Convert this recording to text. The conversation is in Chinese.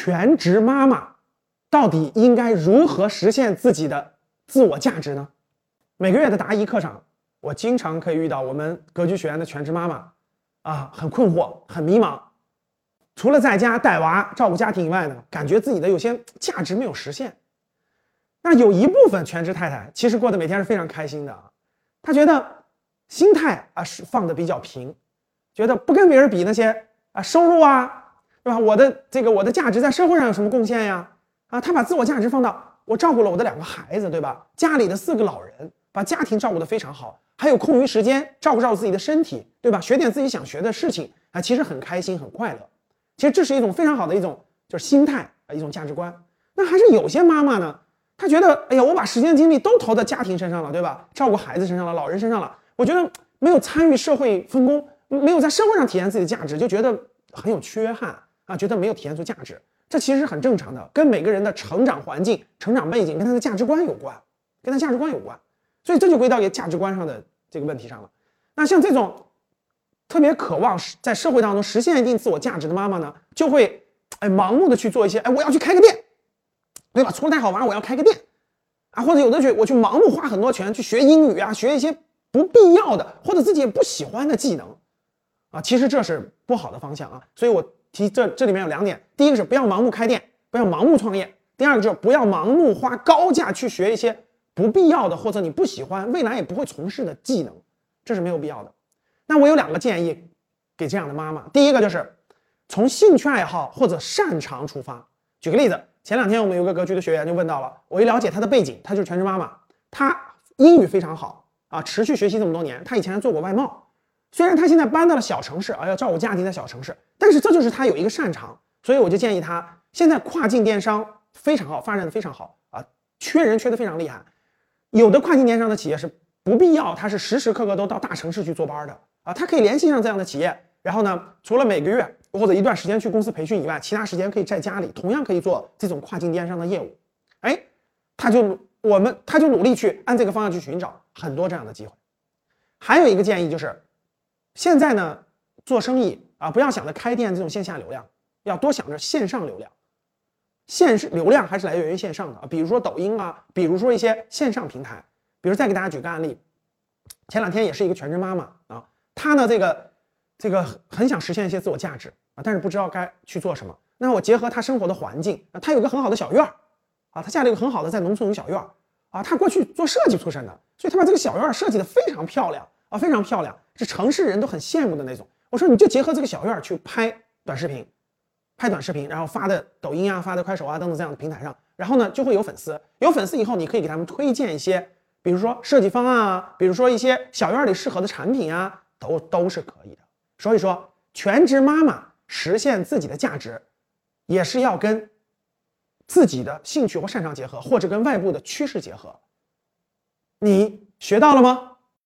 全职妈妈到底应该如何实现自己的自我价值呢？每个月的答疑课上，我经常可以遇到我们格局学院的全职妈妈，啊，很困惑，很迷茫。除了在家带娃、照顾家庭以外呢，感觉自己的有些价值没有实现。那有一部分全职太太其实过得每天是非常开心的啊，她觉得心态啊是放的比较平，觉得不跟别人比那些啊收入啊，对吧？我的这个我的价值在社会上有什么贡献呀？啊，她把自我价值放到我照顾了我的两个孩子，对吧？家里的四个老人，把家庭照顾得非常好，还有空余时间照顾照顾自己的身体，对吧？学点自己想学的事情啊，其实很开心很快乐。其实这是一种非常好的一种就是心态啊，一种价值观。那还是有些妈妈呢，她觉得，哎呀，我把时间精力都投在家庭身上了，对吧？照顾孩子身上了，老人身上了，我觉得没有参与社会分工，没有在社会上体现自己的价值，就觉得很有缺憾啊，觉得没有体现出价值。这其实是很正常的，跟每个人的成长环境、成长背景跟他的价值观有关，跟他价值观有关。所以这就归到给价值观上的这个问题上了。那像这种。特别渴望在社会当中实现一定自我价值的妈妈呢，就会哎盲目的去做一些哎我要去开个店，对吧？除了太好玩，我要开个店啊，或者有的去我去盲目花很多钱去学英语啊，学一些不必要的或者自己也不喜欢的技能啊，其实这是不好的方向啊。所以我提这这里面有两点，第一个是不要盲目开店，不要盲目创业；第二个就是不要盲目花高价去学一些不必要的或者你不喜欢、未来也不会从事的技能，这是没有必要的。那我有两个建议，给这样的妈妈。第一个就是从兴趣爱好或者擅长出发。举个例子，前两天我们有个格局的学员就问到了，我一了解她的背景，她就是全职妈妈，她英语非常好啊，持续学习这么多年。她以前还做过外贸，虽然他现在搬到了小城市啊，要照顾家庭在小城市，但是这就是他有一个擅长。所以我就建议他，现在跨境电商非常好，发展的非常好啊，缺人缺的非常厉害。有的跨境电商的企业是不必要，他是时时刻刻都到大城市去坐班的。啊，他可以联系上这样的企业，然后呢，除了每个月或者一段时间去公司培训以外，其他时间可以在家里同样可以做这种跨境电商的业务。哎，他就我们他就努力去按这个方向去寻找很多这样的机会。还有一个建议就是，现在呢做生意啊，不要想着开店这种线下流量，要多想着线上流量。线是流量还是来源于线上的啊？比如说抖音啊，比如说一些线上平台。比如再给大家举个案例，前两天也是一个全职妈妈啊。她呢，这个这个很想实现一些自我价值啊，但是不知道该去做什么。那我结合她生活的环境啊，她有个很好的小院儿啊，她家里有个很好的在农村有小院儿啊，她过去做设计出身的，所以她把这个小院儿设计的非常漂亮啊，非常漂亮，是城市人都很羡慕的那种。我说你就结合这个小院去拍短视频，拍短视频，然后发的抖音啊，发的快手啊等等这样的平台上，然后呢就会有粉丝，有粉丝以后你可以给他们推荐一些，比如说设计方案啊，比如说一些小院里适合的产品啊。都都是可以的，所以说全职妈妈实现自己的价值，也是要跟自己的兴趣或擅长结合，或者跟外部的趋势结合。你学到了吗？